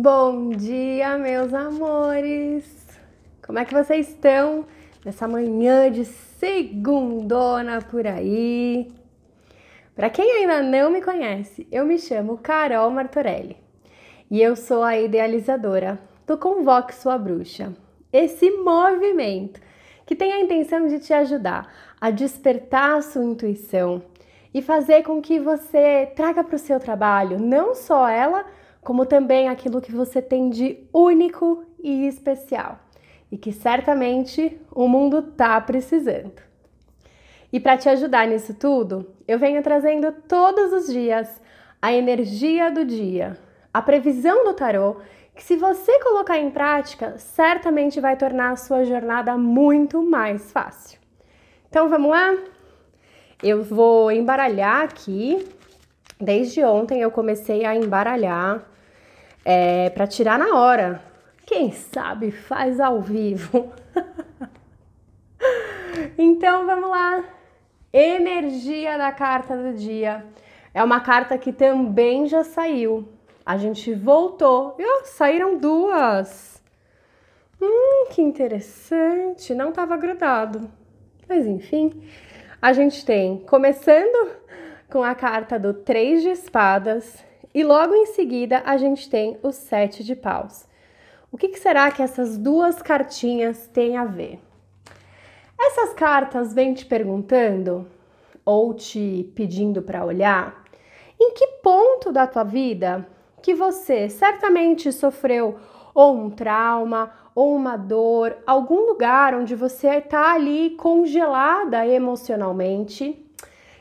Bom dia, meus amores! Como é que vocês estão nessa manhã de segundona por aí? Para quem ainda não me conhece, eu me chamo Carol Martorelli e eu sou a idealizadora do Convoque Sua Bruxa, esse movimento que tem a intenção de te ajudar a despertar a sua intuição e fazer com que você traga para o seu trabalho não só ela, como também aquilo que você tem de único e especial e que certamente o mundo tá precisando. E para te ajudar nisso tudo, eu venho trazendo todos os dias a energia do dia, a previsão do tarô, que se você colocar em prática, certamente vai tornar a sua jornada muito mais fácil. Então vamos lá? Eu vou embaralhar aqui. Desde ontem eu comecei a embaralhar é, para tirar na hora. Quem sabe faz ao vivo. então vamos lá. Energia da carta do dia. É uma carta que também já saiu. A gente voltou. Oh, saíram duas. Hum, que interessante. Não estava grudado. Mas enfim, a gente tem, começando com a carta do Três de Espadas, e logo em seguida a gente tem o Sete de Paus. O que, que será que essas duas cartinhas têm a ver? Essas cartas vêm te perguntando ou te pedindo para olhar em que ponto da tua vida que você certamente sofreu ou um trauma ou uma dor, algum lugar onde você está ali congelada emocionalmente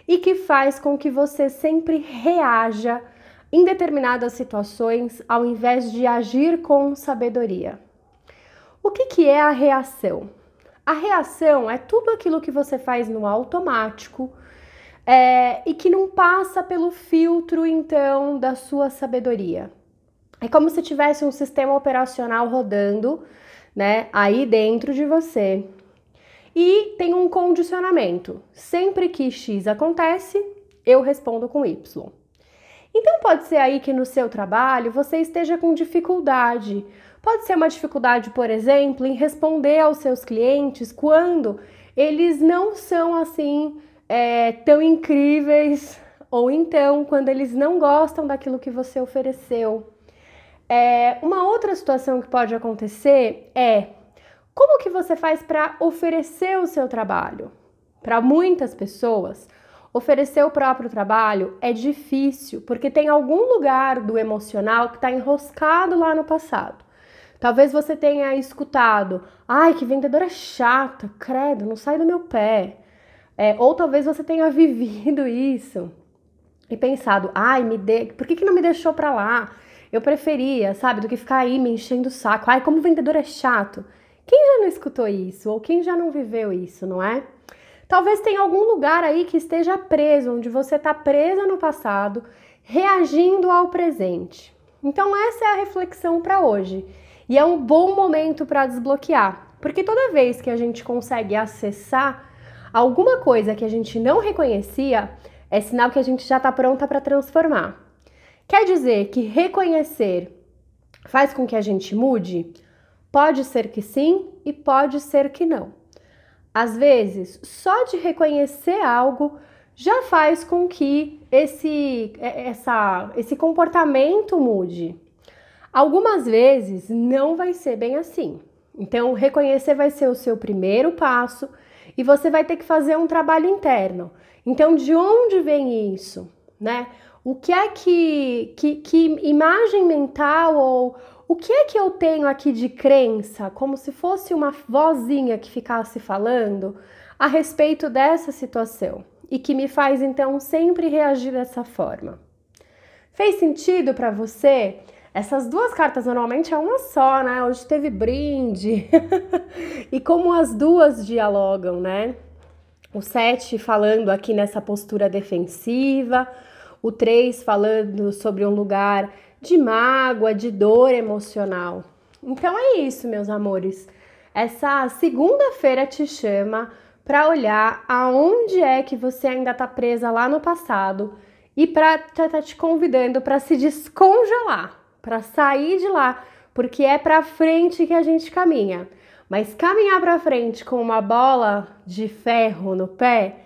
e que faz com que você sempre reaja em determinadas situações ao invés de agir com sabedoria. O que, que é a reação? A reação é tudo aquilo que você faz no automático é, e que não passa pelo filtro, então, da sua sabedoria. É como se tivesse um sistema operacional rodando, né, aí dentro de você. E tem um condicionamento. Sempre que X acontece, eu respondo com Y. Então pode ser aí que no seu trabalho você esteja com dificuldade. Pode ser uma dificuldade, por exemplo, em responder aos seus clientes quando eles não são assim é, tão incríveis, ou então quando eles não gostam daquilo que você ofereceu. É, uma outra situação que pode acontecer é como que você faz para oferecer o seu trabalho? Para muitas pessoas, Oferecer o próprio trabalho é difícil porque tem algum lugar do emocional que está enroscado lá no passado. Talvez você tenha escutado, ai, que vendedora chata, credo, não sai do meu pé. É, ou talvez você tenha vivido isso e pensado, ai, me de... por que, que não me deixou para lá? Eu preferia, sabe, do que ficar aí me enchendo o saco. Ai, como vendedor é chato. Quem já não escutou isso? Ou quem já não viveu isso, não é? Talvez tenha algum lugar aí que esteja preso, onde você está presa no passado, reagindo ao presente. Então, essa é a reflexão para hoje. E é um bom momento para desbloquear, porque toda vez que a gente consegue acessar alguma coisa que a gente não reconhecia, é sinal que a gente já está pronta para transformar. Quer dizer que reconhecer faz com que a gente mude? Pode ser que sim e pode ser que não. Às vezes, só de reconhecer algo já faz com que esse, é, essa, esse comportamento mude. Algumas vezes não vai ser bem assim. Então, reconhecer vai ser o seu primeiro passo e você vai ter que fazer um trabalho interno. Então, de onde vem isso, né? O que é que, que, que imagem mental ou o que é que eu tenho aqui de crença, como se fosse uma vozinha que ficasse falando a respeito dessa situação e que me faz então sempre reagir dessa forma? Fez sentido para você? Essas duas cartas normalmente é uma só, né? Hoje teve brinde. e como as duas dialogam, né? O 7 falando aqui nessa postura defensiva, o 3 falando sobre um lugar de mágoa, de dor emocional. Então é isso, meus amores. Essa segunda-feira te chama para olhar aonde é que você ainda está presa lá no passado e para estar tá te convidando para se descongelar, para sair de lá, porque é para frente que a gente caminha. Mas caminhar para frente com uma bola de ferro no pé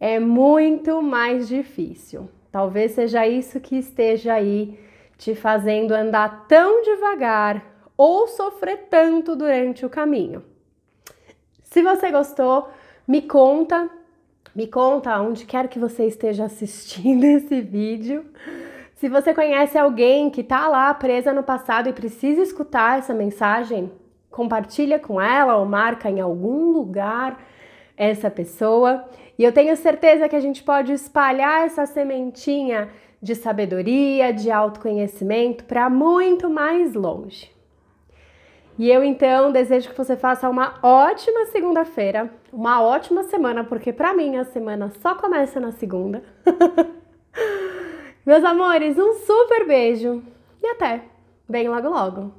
é muito mais difícil. Talvez seja isso que esteja aí te fazendo andar tão devagar ou sofrer tanto durante o caminho. Se você gostou, me conta, me conta onde quer que você esteja assistindo esse vídeo. Se você conhece alguém que está lá presa no passado e precisa escutar essa mensagem, compartilha com ela ou marca em algum lugar essa pessoa. E eu tenho certeza que a gente pode espalhar essa sementinha de sabedoria, de autoconhecimento para muito mais longe. E eu então desejo que você faça uma ótima segunda-feira, uma ótima semana, porque para mim a semana só começa na segunda. Meus amores, um super beijo e até bem logo logo.